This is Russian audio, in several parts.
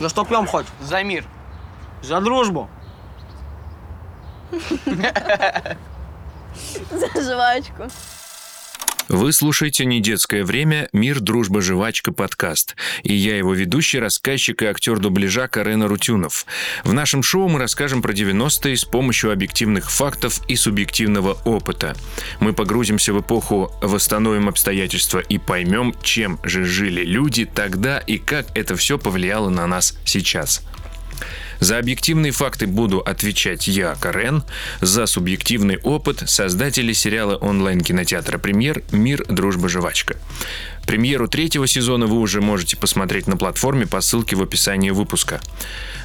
За что пьем хоть? За мир. За дружбу. За жвачку. Вы слушаете «Не детское время. Мир, дружба, жвачка» подкаст. И я его ведущий, рассказчик и актер дубляжа Карена Рутюнов. В нашем шоу мы расскажем про 90-е с помощью объективных фактов и субъективного опыта. Мы погрузимся в эпоху, восстановим обстоятельства и поймем, чем же жили люди тогда и как это все повлияло на нас сейчас. За объективные факты буду отвечать я, Карен. За субъективный опыт создатели сериала онлайн-кинотеатра «Премьер. Мир, дружба, жвачка». Премьеру третьего сезона вы уже можете посмотреть на платформе по ссылке в описании выпуска.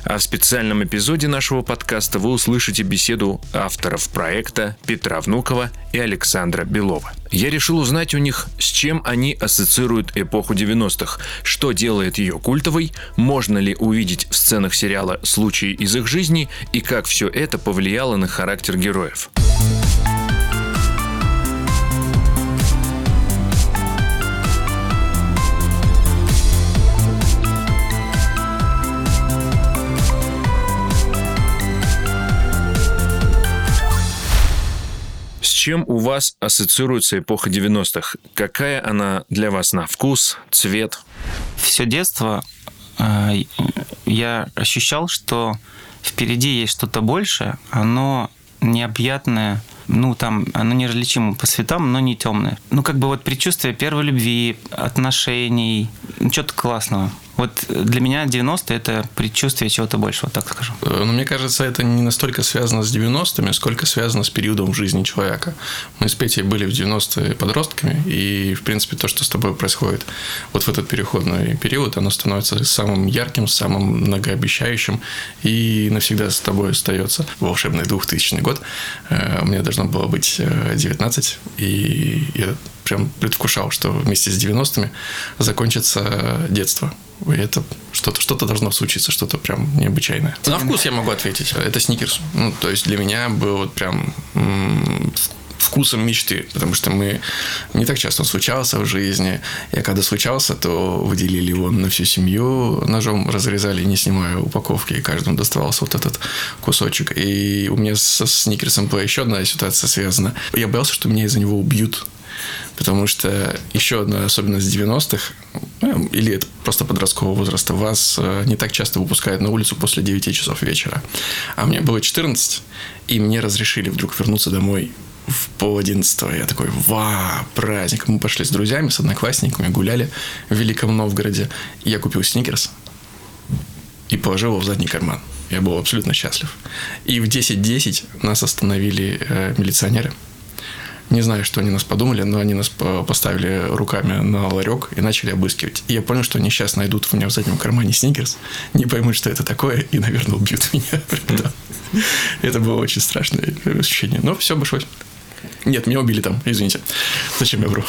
А в специальном эпизоде нашего подкаста вы услышите беседу авторов проекта Петра Внукова и Александра Белова. Я решил узнать у них, с чем они ассоциируют эпоху 90-х, что делает ее культовой, можно ли увидеть в сценах сериала случаи из их жизни и как все это повлияло на характер героев. Чем у вас ассоциируется эпоха 90-х? Какая она для вас на вкус, цвет? Все детство э, я ощущал, что впереди есть что-то большее, оно необъятное, ну, там, оно неразличимо по цветам, но не темное. Ну, как бы вот предчувствие первой любви, отношений, что-то классного. Вот для меня 90-е – это предчувствие чего-то большего, так скажу. Э, Но мне кажется, это не настолько связано с 90-ми, сколько связано с периодом жизни человека. Мы с Петей были в 90-е подростками, и, в принципе, то, что с тобой происходит вот в этот переходный период, оно становится самым ярким, самым многообещающим, и навсегда с тобой остается. Волшебный 2000 год. Э, Мне должно было быть э, 19, и я прям предвкушал, что вместе с 90-ми закончится детство. И это что-то что должно случиться, что-то прям необычайное. На вкус я могу ответить. Это сникерс. Ну, то есть для меня был вот прям м, вкусом мечты, потому что мы не так часто он случался в жизни. Я когда случался, то выделили его на всю семью, ножом разрезали, не снимая упаковки, и каждому доставался вот этот кусочек. И у меня со сникерсом была еще одна ситуация связана. Я боялся, что меня из-за него убьют. Потому что еще одна особенность 90-х, ну, или это просто подросткового возраста, вас э, не так часто выпускают на улицу после 9 часов вечера. А мне было 14, и мне разрешили вдруг вернуться домой в пол одиннадцатого. Я такой, ва, праздник. Мы пошли с друзьями, с одноклассниками, гуляли в Великом Новгороде. Я купил сникерс и положил его в задний карман. Я был абсолютно счастлив. И в 10.10 нас остановили э, милиционеры. Не знаю, что они нас подумали, но они нас по- поставили руками на ларек и начали обыскивать. И я понял, что они сейчас найдут у меня в заднем кармане сникерс, не поймут, что это такое, и, наверное, убьют меня. Это было очень страшное ощущение. Но все обошлось. Нет, меня убили там, извините. Зачем я вру?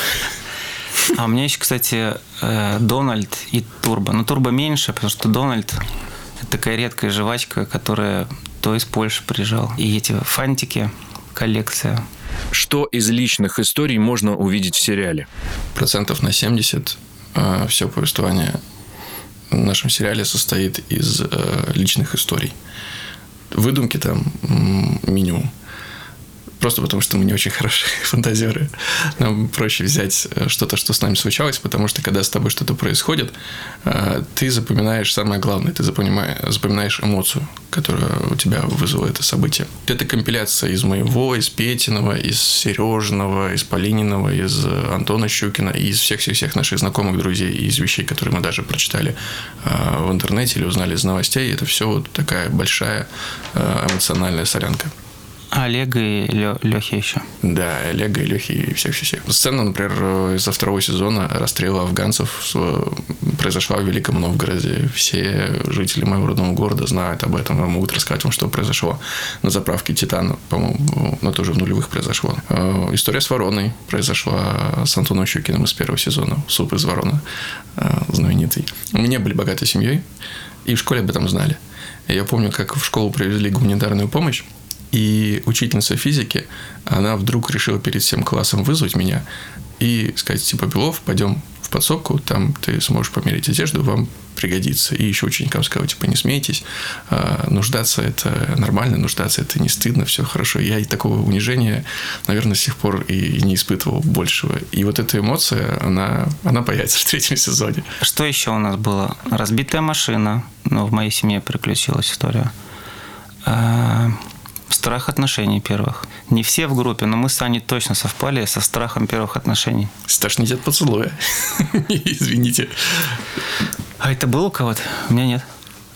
А у меня еще, кстати, э, Дональд и Турбо. Но Турбо меньше, потому что Дональд – это такая редкая жвачка, которая то из Польши приезжал. И эти фантики, коллекция. Что из личных историй можно увидеть в сериале? Процентов на 70 все повествование в нашем сериале состоит из э, личных историй. Выдумки там минимум. Просто потому, что мы не очень хорошие фантазеры. Нам проще взять э, что-то, что с нами случалось, потому что когда с тобой что-то происходит, э, ты запоминаешь самое главное, ты запоминаешь, эмоцию, которая у тебя вызвало это событие. Это компиляция из моего, из Петиного, из Сережного, из Полининого, из э, Антона Щукина, и из всех-всех-всех наших знакомых друзей, и из вещей, которые мы даже прочитали в интернете или узнали из новостей. Это все вот такая большая эмоциональная солянка. Олега и Лехи еще. Да, Олега и Лехи и всех-всех. Сцена, например, из-за второго сезона расстрела афганцев с- произошла в Великом Новгороде. Все жители моего родного города знают об этом, могут рассказать вам, что произошло на заправке Титана, по-моему, но тоже в нулевых произошло. Э, История с вороной произошла с Антоном Щукиным из первого сезона. Суп из ворона э, знаменитый. Мы не были богатой семьей, и в школе об этом знали. Я помню, как в школу привезли гуманитарную помощь, и учительница физики, она вдруг решила перед всем классом вызвать меня и сказать, типа, Белов, пойдем в подсобку, там ты сможешь померить одежду, вам пригодится. И еще ученикам сказал, типа, не смейтесь, а, нуждаться это нормально, нуждаться это не стыдно, все хорошо. Я и такого унижения, наверное, до сих пор и не испытывал большего. И вот эта эмоция, она, она появится в третьем сезоне. Что еще у нас было? Разбитая машина. Ну, в моей семье приключилась история. Страх отношений первых. Не все в группе, но мы с Аней точно совпали со страхом первых отношений. Не от поцелуя. Извините. А это было у кого-то? У меня нет.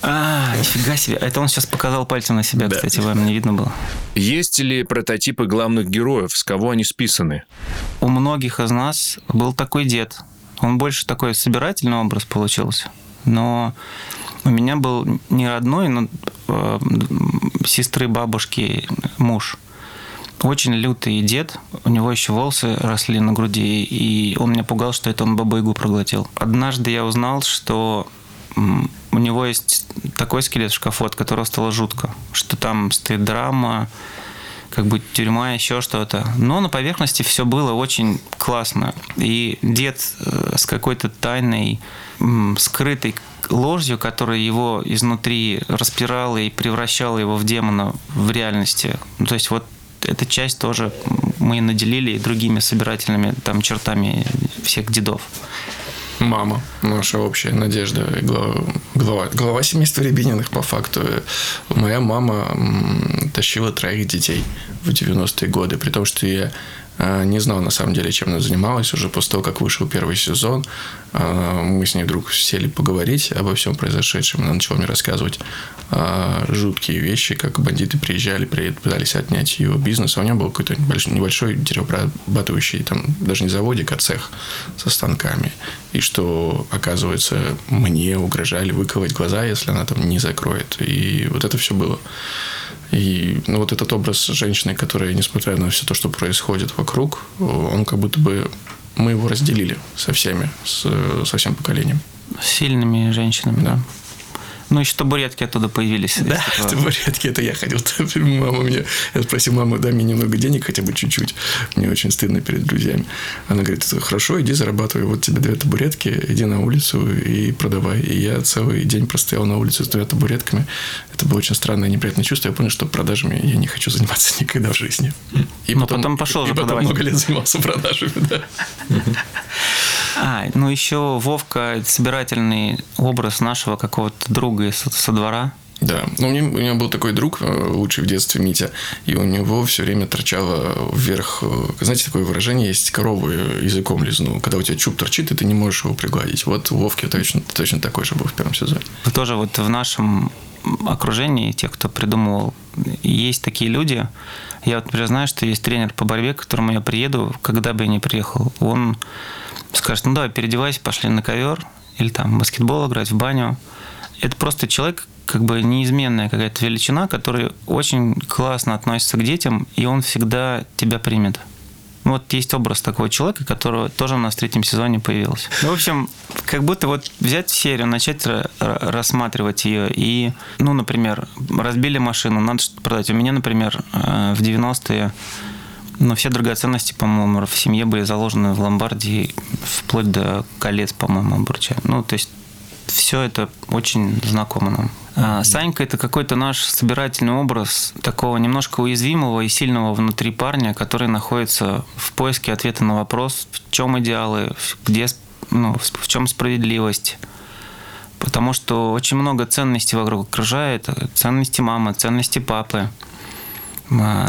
А, нифига себе. Это он сейчас показал пальцем на себя, да. кстати, вам не видно было. Есть ли прототипы главных героев? С кого они списаны? У многих из нас был такой дед. Он больше такой собирательный образ получился. Но у меня был не родной, но сестры бабушки муж. Очень лютый дед. У него еще волосы росли на груди, и он меня пугал, что это он бабу-ягу проглотил. Однажды я узнал, что у него есть такой скелет в шкафу, от которого стало жутко, что там стоит драма, как бы тюрьма, еще что-то. Но на поверхности все было очень классно. И дед э, с какой-то тайной, скрытой ложью, которая его изнутри распирала и превращала его в демона в реальности. Ну, то есть вот эта часть тоже мы наделили другими собирательными там чертами всех дедов. Мама, наша общая надежда, глава, глава, семейства Рябининых по факту. Моя мама тащила троих детей в 90-е годы, при том, что я а, не знал, на самом деле, чем она занималась. Уже после того, как вышел первый сезон, а, мы с ней вдруг сели поговорить обо всем произошедшем. Она начала мне рассказывать а, жуткие вещи, как бандиты приезжали, пытались отнять ее бизнес. А у нее был какой-то небольшой деревообрабатывающий, там, даже не заводик, а цех со станками. И что, оказывается, мне угрожали выковать глаза, если она там не закроет. И вот это все было. И ну, вот этот образ женщины, которая, несмотря на все то, что происходит вокруг, он как будто бы мы его разделили со всеми, с, со всем поколением. Сильными женщинами, да. Ну, еще табуретки оттуда появились. Да, табуретки, это я ходил. Мама мне, я спросил маму, дай мне немного денег, хотя бы чуть-чуть. Мне очень стыдно перед друзьями. Она говорит, хорошо, иди зарабатывай, вот тебе две табуретки, иди на улицу и продавай. И я целый день простоял на улице с двумя табуретками. Это было очень странное и неприятное чувство. Я понял, что продажами я не хочу заниматься никогда в жизни. И Но потом, потом пошел и потом продавать. много лет занимался продажами, да. А, ну еще Вовка собирательный образ нашего какого-то друга со, со двора. Да, ну у меня, у меня был такой друг, э, лучший в детстве Митя, и у него все время торчало вверх, э, знаете, такое выражение есть, корову языком лизну, когда у тебя чуб торчит, и ты не можешь его пригладить. Вот у Вовки точно, точно такой же был в первом сезоне. Тоже вот в нашем окружении, тех, кто придумывал, есть такие люди. Я вот, например, знаю, что есть тренер по борьбе, к которому я приеду, когда бы я не приехал. Он скажет, ну давай переодевайся, пошли на ковер, или там в баскетбол играть, в баню. Это просто человек, как бы неизменная какая-то величина, который очень классно относится к детям, и он всегда тебя примет. Вот есть образ такого человека, которого тоже у нас в третьем сезоне появился. Ну, в общем, как будто вот взять серию, начать рассматривать ее и, ну, например, разбили машину, надо что-то продать. У меня, например, э, в 90-е но все драгоценности, по-моему, в семье были заложены в ломбарде вплоть до колец, по-моему, обруча. Ну, то есть все это очень знакомо нам. А Санька – это какой-то наш собирательный образ такого немножко уязвимого и сильного внутри парня, который находится в поиске ответа на вопрос, в чем идеалы, где, ну, в чем справедливость. Потому что очень много ценностей вокруг окружает. Ценности мамы, ценности папы –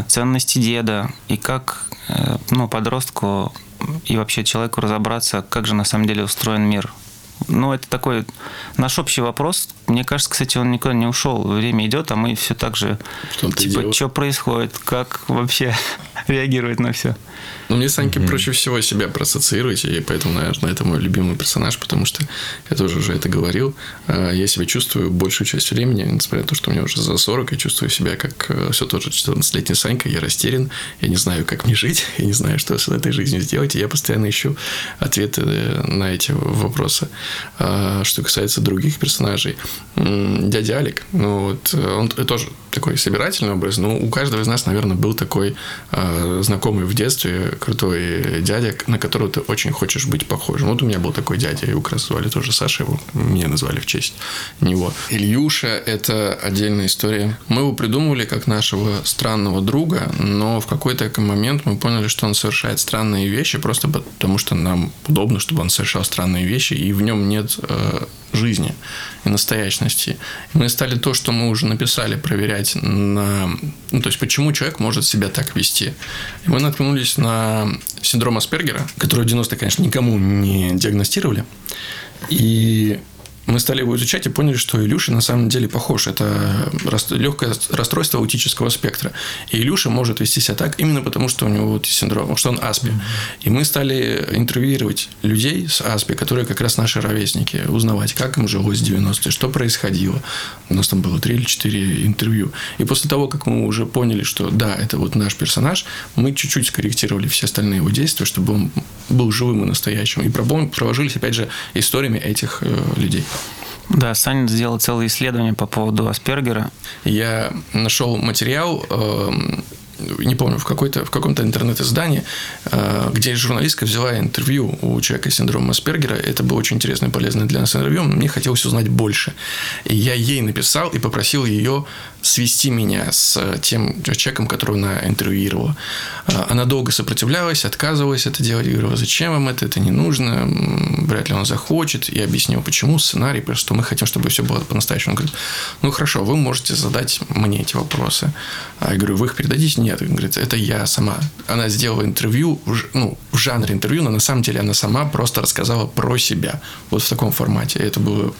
ценности деда и как э, ну, подростку и вообще человеку разобраться, как же на самом деле устроен мир. Ну, это такой наш общий вопрос. Мне кажется, кстати, он никуда не ушел. Время идет, а мы все так же, типа, что происходит, как вообще реагировать на все. Ну, мне Саньки mm-hmm. проще всего себя проассоциировать, и поэтому, наверное, это мой любимый персонаж, потому что я тоже уже это говорил. А, я себя чувствую большую часть времени, несмотря на то, что мне уже за 40, я чувствую себя как э, все тот же 14-летний Санька, я растерян, я не знаю, как мне жить, я не знаю, что с этой жизнью сделать, и я постоянно ищу ответы э, на эти вопросы. А, что касается других персонажей, дядя Алик, ну вот, он тоже такой собирательный образ, но у каждого из нас, наверное, был такой э, знакомый в детстве крутой дядя, на которого ты очень хочешь быть похожим. Вот у меня был такой дядя, его звали тоже Саша, его меня назвали в честь него. Ильюша – это отдельная история. Мы его придумывали как нашего странного друга, но в какой-то момент мы поняли, что он совершает странные вещи просто потому, что нам удобно, чтобы он совершал странные вещи, и в нем нет э, жизни и настоящности. Мы стали то, что мы уже написали, проверять на... Ну, то есть, почему человек может себя так вести. И мы наткнулись на синдром Аспергера, который в 90-е, конечно, никому не диагностировали. И мы стали его изучать и поняли, что Илюша на самом деле похож. Это легкое расстройство аутического спектра. И Илюша может вести себя так именно потому, что у него вот синдром, что он Аспи. И мы стали интервьюировать людей с Аспи, которые как раз наши ровесники, узнавать, как им жилось в 90-е, что происходило. У нас там было три или четыре интервью. И после того, как мы уже поняли, что да, это вот наш персонаж, мы чуть-чуть скорректировали все остальные его действия, чтобы он был живым и настоящим. И провожились, опять же, историями этих э, людей. Да, Саня сделал целое исследование по поводу Аспергера. Я нашел материал, эм, не помню, в, какой-то, в каком-то интернет-издании, э, где журналистка взяла интервью у человека с синдромом Аспергера. Это было очень интересно и полезно для нас интервью. Мне хотелось узнать больше. И я ей написал и попросил ее свести меня с тем человеком, которого она интервьюировала. Э, она долго сопротивлялась, отказывалась это делать. Я говорю, зачем вам это, это не нужно, вряд ли он захочет. Я объяснил, почему сценарий, потому что мы хотим, чтобы все было по-настоящему. Он говорит, ну хорошо, вы можете задать мне эти вопросы. А я говорю, вы их передадите? Нет. Он говорит, это я сама. Она сделала интервью, ну, в жанре интервью, но на самом деле она сама просто рассказала про себя. Вот в таком формате. И это было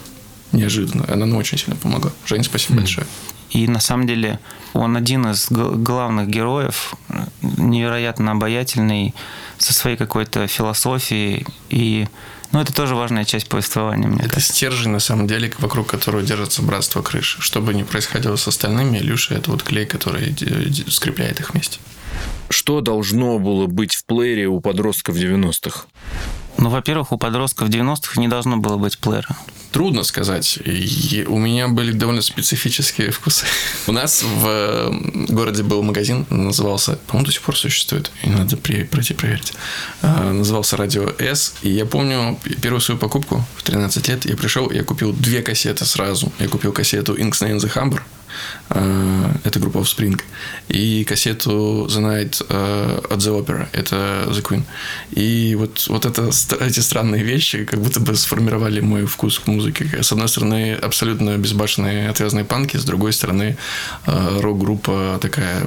неожиданно. Она нам очень сильно помогла. Женя, спасибо mm. большое. И на самом деле он один из главных героев, невероятно обаятельный, со своей какой-то философией. И ну, это тоже важная часть повествования, мне Это кажется. стержень, на самом деле, вокруг которого держится братство крыши. Что бы ни происходило с остальными, Илюша – это вот клей, который скрепляет их вместе. Что должно было быть в плеере у подростков 90-х? Ну, во-первых, у подростков 90-х не должно было быть плеера. Трудно сказать. И у меня были довольно специфические вкусы. У нас в городе был магазин, назывался, по-моему, до сих пор существует, и надо пройти проверить. А, назывался Радио С. И я помню первую свою покупку в 13 лет. Я пришел, я купил две кассеты сразу. Я купил кассету Inks Name the Humber Э, это группа Offspring, и кассету The Night э, at the Opera, это The Queen. И вот, вот это, эти странные вещи как будто бы сформировали мой вкус к музыке. С одной стороны, абсолютно безбашенные отвязные панки, с другой стороны, э, рок-группа такая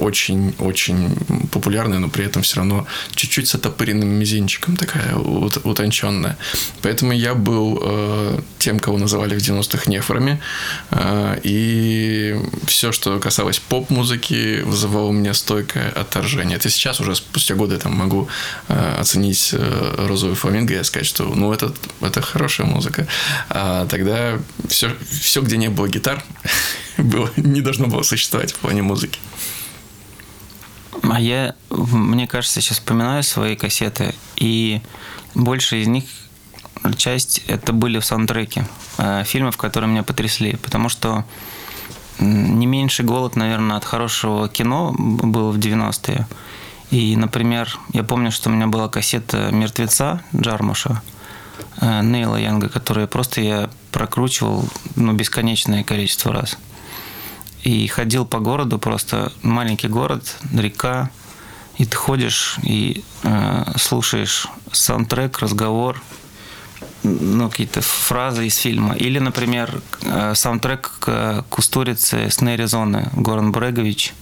очень-очень популярная, но при этом все равно чуть-чуть с отопыренным мизинчиком такая утонченная. Поэтому я был э, тем, кого называли в 90-х нефорами. Э, и все, что касалось поп-музыки, вызывало у меня стойкое отторжение. Это сейчас уже спустя годы там могу э, оценить э, розовый фламинго и сказать, что ну это, это хорошая музыка. А тогда все, все, где не было гитар, было, не должно было существовать в плане музыки. А я, мне кажется, сейчас вспоминаю свои кассеты, и больше из них часть это были в саундтреке э, фильмов, которые меня потрясли, потому что не меньше голод, наверное, от хорошего кино был в 90-е. И, например, я помню, что у меня была кассета «Мертвеца» Джармуша, э, Нейла Янга, которую просто я прокручивал ну, бесконечное количество раз – и ходил по городу, просто маленький город, река, и ты ходишь и э, слушаешь саундтрек, разговор, ну, какие-то фразы из фильма. Или, например, э, саундтрек к «Кустурице» с Нейризоны Горан Брегович.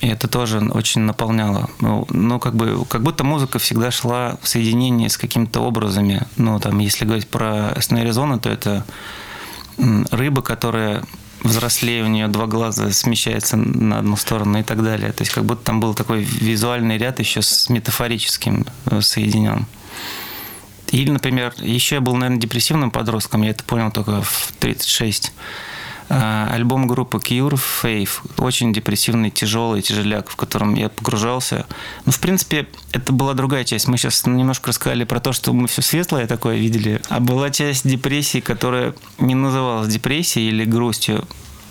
И это тоже очень наполняло. Ну, ну, как бы, как будто музыка всегда шла в соединении с какими-то образами. Ну, там, если говорить про Снейризону, то это рыба, которая взрослее, у нее два глаза смещаются на одну сторону и так далее. То есть как будто там был такой визуальный ряд еще с метафорическим э, соединен. Или, например, еще я был, наверное, депрессивным подростком, я это понял только в 36. А, альбом группы Cure Faith. Очень депрессивный, тяжелый, тяжеляк, в котором я погружался. Ну, в принципе, это была другая часть. Мы сейчас немножко рассказали про то, что мы все светлое такое видели. А была часть депрессии, которая не называлась депрессией или грустью.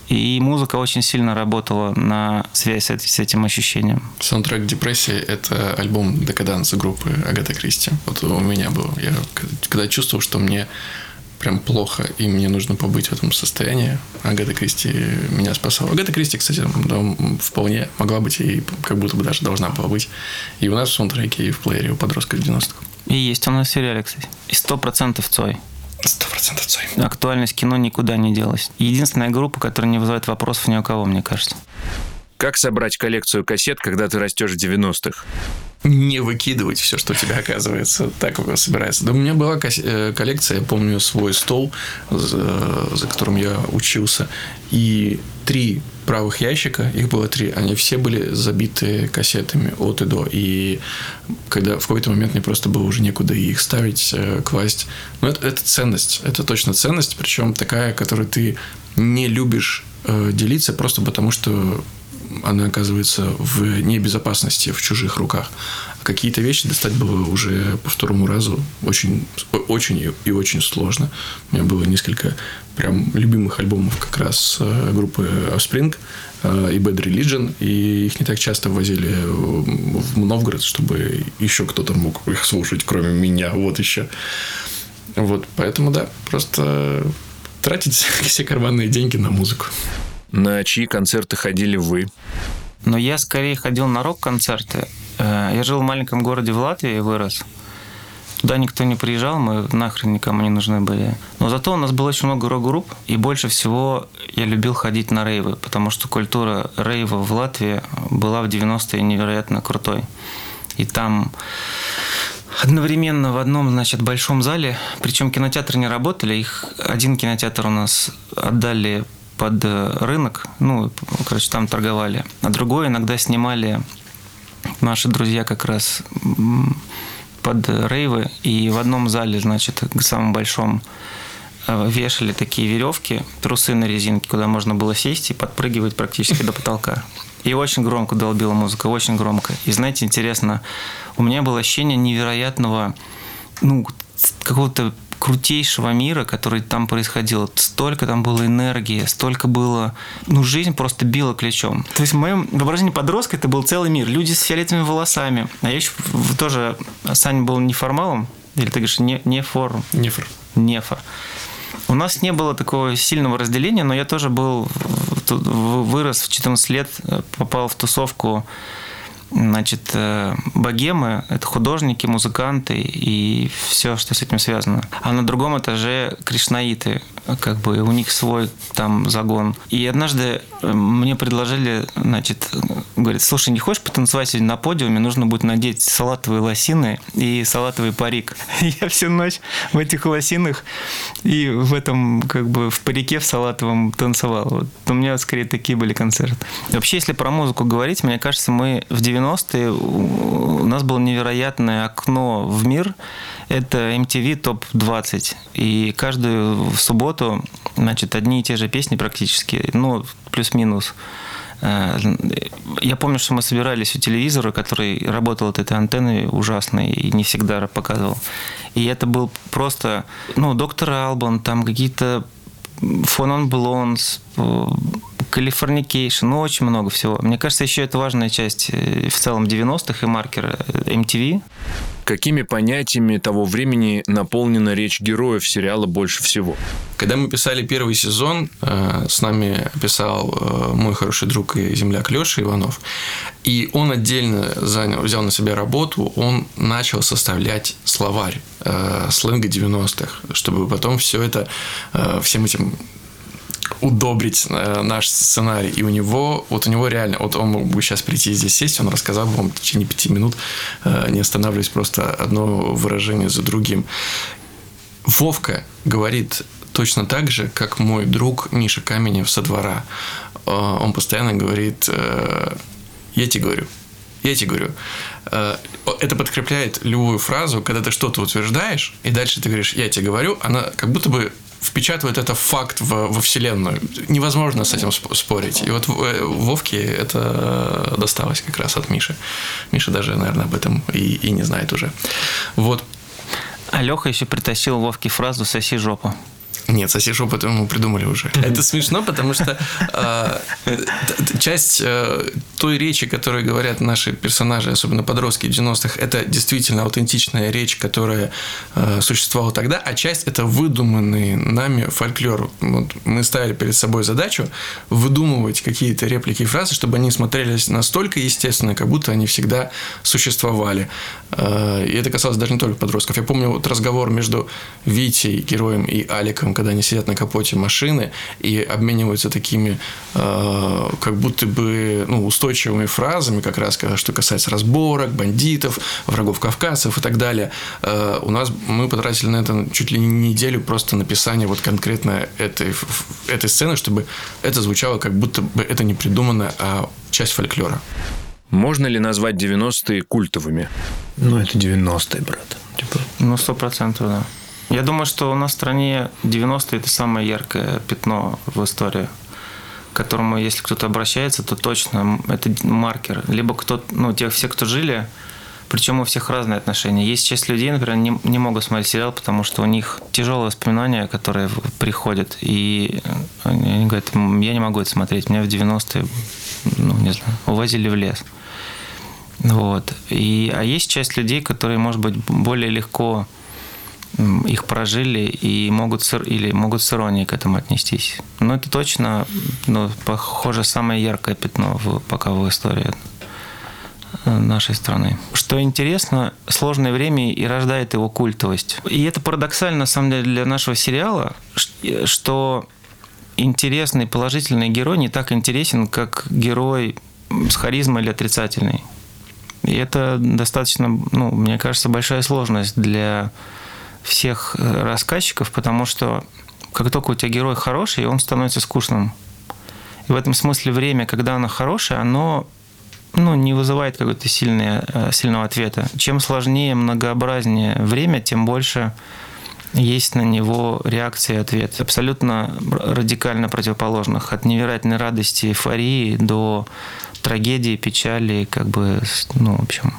И музыка очень сильно работала на связь с этим ощущением. Саундтрек «Депрессия» — это альбом «Декаданс» группы Агата Кристи. Вот у меня был. Я когда чувствовал, что мне прям плохо, и мне нужно побыть в этом состоянии. Агата Кристи меня спасала. Агата Кристи, кстати, вполне могла быть и как будто бы даже должна была быть и у нас в саундтреке, и в плеере у подростков 90-х. И есть он на сериале, кстати. И сто процентов Цой. Сто процентов Цой. Актуальность кино никуда не делась. Единственная группа, которая не вызывает вопросов ни у кого, мне кажется. Как собрать коллекцию кассет, когда ты растешь в 90-х? Не выкидывать все, что у тебя оказывается так собирается. Да у меня была э, коллекция, я помню свой стол, за, за которым я учился, и три правых ящика, их было три, они все были забиты кассетами от и до. И когда в какой-то момент мне просто было уже некуда их ставить, э, класть. Но это, это ценность, это точно ценность, причем такая, которую ты не любишь э, делиться просто потому, что она оказывается в небезопасности в чужих руках. А какие-то вещи достать было уже по второму разу очень, очень и очень сложно. У меня было несколько прям любимых альбомов как раз э, группы Offspring э, и Bad Religion, и их не так часто возили в Новгород, чтобы еще кто-то мог их слушать, кроме меня, вот еще. Вот, поэтому да, просто тратить все карманные деньги на музыку. На чьи концерты ходили вы? Но я скорее ходил на рок-концерты. Э, я жил в маленьком городе в Латвии и вырос. Туда никто не приезжал, мы нахрен никому не нужны были. Но зато у нас было очень много рок-групп, и больше всего я любил ходить на рейвы, потому что культура рейва в Латвии была в 90-е невероятно крутой. И там одновременно в одном, значит, большом зале, причем кинотеатры не работали, их один кинотеатр у нас отдали под э, рынок, ну, короче, там торговали. А другой иногда снимали наши друзья как раз под рейвы. И в одном зале, значит, самом большом э, вешали такие веревки, трусы на резинке, куда можно было сесть и подпрыгивать практически до потолка. И очень громко долбила музыка, очень громко. И знаете, интересно, у меня было ощущение невероятного, ну, какого-то крутейшего мира, который там происходил. Столько там было энергии, столько было... Ну, жизнь просто била ключом. То есть в моем воображении подростка это был целый мир. Люди с фиолетовыми волосами. А я еще тоже... Саня был неформалом. Или ты говоришь, не, не форум? Нефор. Нефор. У нас не было такого сильного разделения, но я тоже был, вырос в 14 лет, попал в тусовку Значит, э, богемы – это художники, музыканты и все, что с этим связано. А на другом этаже кришнаиты, как бы у них свой там загон. И однажды э, мне предложили, значит, говорит, слушай, не хочешь потанцевать сегодня на подиуме? Нужно будет надеть салатовые лосины и салатовый парик. Я всю ночь в этих лосинах и в этом, как бы, в парике в салатовом танцевал. Вот у меня скорее такие были концерты. Вообще, если про музыку говорить, мне кажется, мы в 90 90-е у нас было невероятное окно в мир. Это MTV ТОП-20. И каждую субботу, значит, одни и те же песни практически, ну, плюс-минус. Э, я помню, что мы собирались у телевизора, который работал от этой антенны ужасной и не всегда показывал. И это был просто, ну, доктор Албан, там какие-то 4 Non Blondes, Californication, ну, очень много всего. Мне кажется, еще это важная часть э, в целом 90-х и маркера MTV. Какими понятиями того времени наполнена речь героев сериала больше всего? Когда мы писали первый сезон, э, с нами писал э, мой хороший друг и земляк Леша Иванов, и он отдельно занял, взял на себя работу, он начал составлять словарь сленга 90-х, чтобы потом все это, всем этим удобрить э, наш сценарий. И у него, вот у него реально, вот он мог бы сейчас прийти здесь сесть, он рассказал бы вам в течение пяти минут, э, не останавливаясь просто одно выражение за другим. Вовка говорит точно так же, как мой друг Миша Каменев со двора. Э, он постоянно говорит, я тебе говорю, я тебе говорю, это подкрепляет любую фразу, когда ты что-то утверждаешь, и дальше ты говоришь, я тебе говорю, она как будто бы впечатывает это факт в, во Вселенную. Невозможно с этим спорить. И вот э, Вовке это досталось как раз от Миши. Миша даже, наверное, об этом и, и не знает уже. Вот. А Леха еще притащил Вовке фразу «соси жопу». Нет, соси шепот мы придумали уже. Это смешно, потому что э, часть э, той речи, которую говорят наши персонажи, особенно подростки 90-х, это действительно аутентичная речь, которая э, существовала тогда, а часть это выдуманный нами фольклор. Мы ставили перед собой задачу выдумывать какие-то реплики и фразы, чтобы они смотрелись настолько естественно, как будто они всегда существовали. И это касалось даже не только подростков. Я помню вот разговор между Витей, героем, и Аликом, когда они сидят на капоте машины и обмениваются такими э, как будто бы ну, устойчивыми фразами, как раз что касается разборок, бандитов, врагов кавказцев и так далее. Э, у нас мы потратили на это чуть ли не неделю просто написания вот конкретно этой, этой сцены, чтобы это звучало как будто бы это не придумано, а часть фольклора. Можно ли назвать 90-е культовыми? Ну, это 90-е, брат. Типа... Ну, сто процентов, да. Я думаю, что у нас в стране 90-е – это самое яркое пятно в истории к которому, если кто-то обращается, то точно это маркер. Либо кто ну, те, все, кто жили, причем у всех разные отношения. Есть часть людей, например, не, не могут смотреть сериал, потому что у них тяжелые воспоминания, которые приходят. И они говорят, я не могу это смотреть. Меня в 90-е, ну, не знаю, увозили в лес. Вот. И, а есть часть людей, которые, может быть, более легко их прожили и могут с, или могут с иронией к этому отнестись. Но это точно, ну, похоже, самое яркое пятно в, пока в истории нашей страны. Что интересно, сложное время и рождает его культовость. И это парадоксально, на самом деле, для нашего сериала, что интересный положительный герой не так интересен, как герой с харизмой или отрицательный. И это достаточно, ну, мне кажется, большая сложность для всех э, рассказчиков, потому что как только у тебя герой хороший, он становится скучным. И в этом смысле время, когда оно хорошее, оно ну, не вызывает какого-то сильного, э, сильного ответа. Чем сложнее, многообразнее время, тем больше есть на него реакция и ответ. Абсолютно радикально противоположных. От невероятной радости, эйфории до трагедии, печали, как бы, ну, в общем.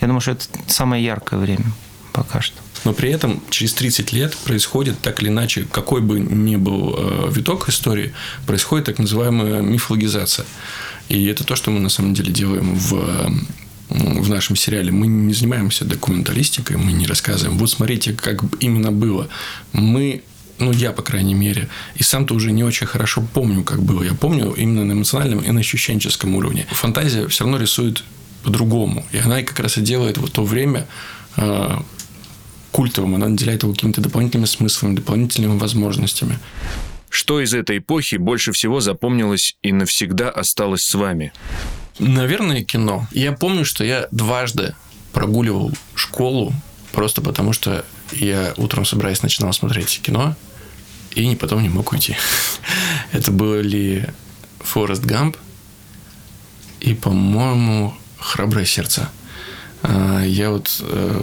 Я думаю, что это самое яркое время пока что. Но при этом через 30 лет происходит так или иначе, какой бы ни был э, виток истории, происходит так называемая мифологизация. И это то, что мы на самом деле делаем в в нашем сериале. Мы не занимаемся документалистикой, мы не рассказываем. Вот смотрите, как именно было. Мы ну, я, по крайней мере, и сам-то уже не очень хорошо помню, как было. Я помню именно на эмоциональном и на ощущенческом уровне. Фантазия все равно рисует по-другому. И она как раз и делает вот то время э, культовым, она наделяет его какими-то дополнительными смыслами, дополнительными возможностями. Что из этой эпохи больше всего запомнилось и навсегда осталось с вами? Наверное, кино. Я помню, что я дважды прогуливал школу просто потому, что я утром собираясь начинал смотреть кино и потом не мог уйти. Это были Форест Гамп и, по-моему, Храброе сердце. А, я вот э,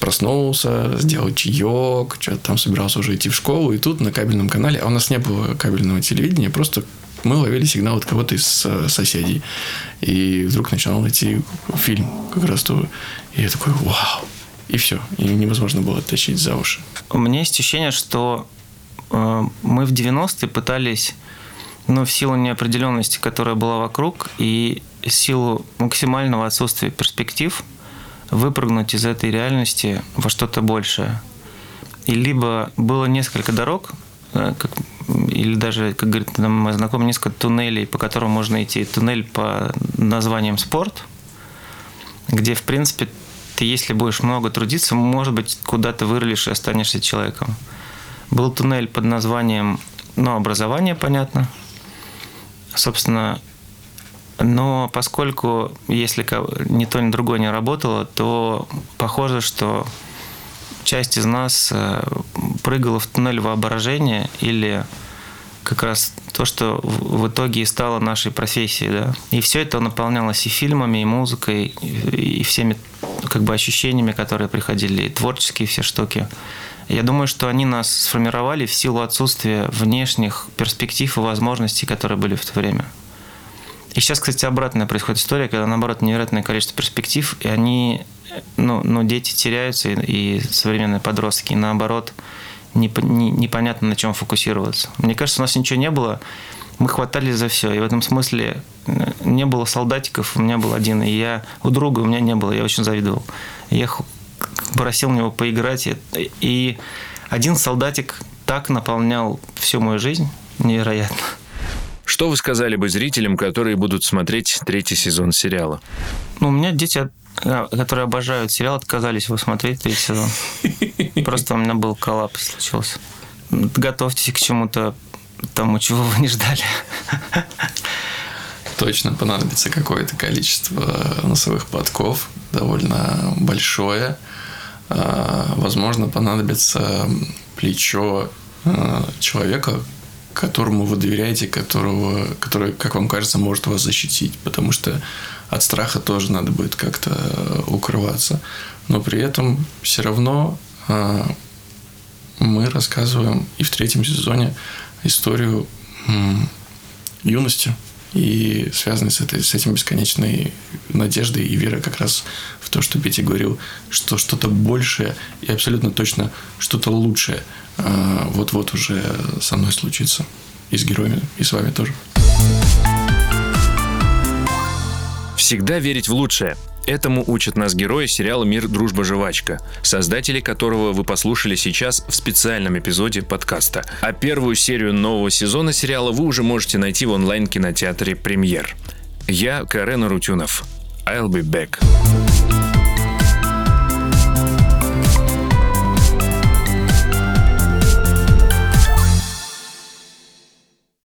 проснулся, сделал чаек, что-то там собирался уже идти в школу, и тут на кабельном канале, а у нас не было кабельного телевидения, просто мы ловили сигнал от кого-то из э, соседей. И вдруг начинал идти фильм как раз то. И я такой, вау. И все. И невозможно было оттащить за уши. У меня есть ощущение, что э, мы в 90-е пытались, ну, в силу неопределенности, которая была вокруг, и силу максимального отсутствия перспектив – выпрыгнуть из этой реальности во что-то большее. И либо было несколько дорог, э, как, или даже, как говорит мой знакомый, несколько туннелей, по которым можно идти. Туннель по названием «Спорт», где, в принципе, ты, если будешь много трудиться, может быть, куда то вырулишь и останешься человеком. Был туннель под названием, ну, образование, понятно. Собственно, но поскольку если ни то, ни другое не работало, то похоже, что часть из нас э, прыгала в туннель воображения или как раз то, что в итоге и стало нашей профессией, да. И все это наполнялось и фильмами, и музыкой, и всеми как бы ощущениями, которые приходили, и творческие все штуки. Я думаю, что они нас сформировали в силу отсутствия внешних перспектив и возможностей, которые были в то время. И сейчас, кстати, обратная происходит история, когда, наоборот, невероятное количество перспектив, и они, ну, ну дети теряются, и, и современные подростки, и наоборот, непонятно на чем фокусироваться. Мне кажется, у нас ничего не было, мы хватались за все. И в этом смысле э, не было солдатиков, у меня был один, и я у друга у меня не было, я очень завидовал. Я просил него поиграть, и один солдатик так наполнял всю мою жизнь, невероятно. Что вы сказали бы зрителям, которые будут смотреть третий сезон сериала? Ну, у меня дети, а, которые обожают сериал, отказались его смотреть третий сезон. Просто у меня был коллапс случился. Готовьтесь к чему-то тому, чего вы не ждали. Точно понадобится какое-то количество носовых подков, довольно большое. А, возможно, понадобится плечо а, человека, которому вы доверяете, которого, который, как вам кажется, может вас защитить, потому что от страха тоже надо будет как-то укрываться. Но при этом все равно а, мы рассказываем и в третьем сезоне историю юности и связанной с, этой, с этим бесконечной надеждой и верой как раз в то, что Петя говорил, что что-то большее и абсолютно точно что-то лучшее а, вот-вот уже со мной случится. И с героями, и с вами тоже. Всегда верить в лучшее – Этому учат нас герои сериала «Мир, дружба, жвачка», создатели которого вы послушали сейчас в специальном эпизоде подкаста. А первую серию нового сезона сериала вы уже можете найти в онлайн-кинотеатре «Премьер». Я Карен Рутюнов. I'll be back.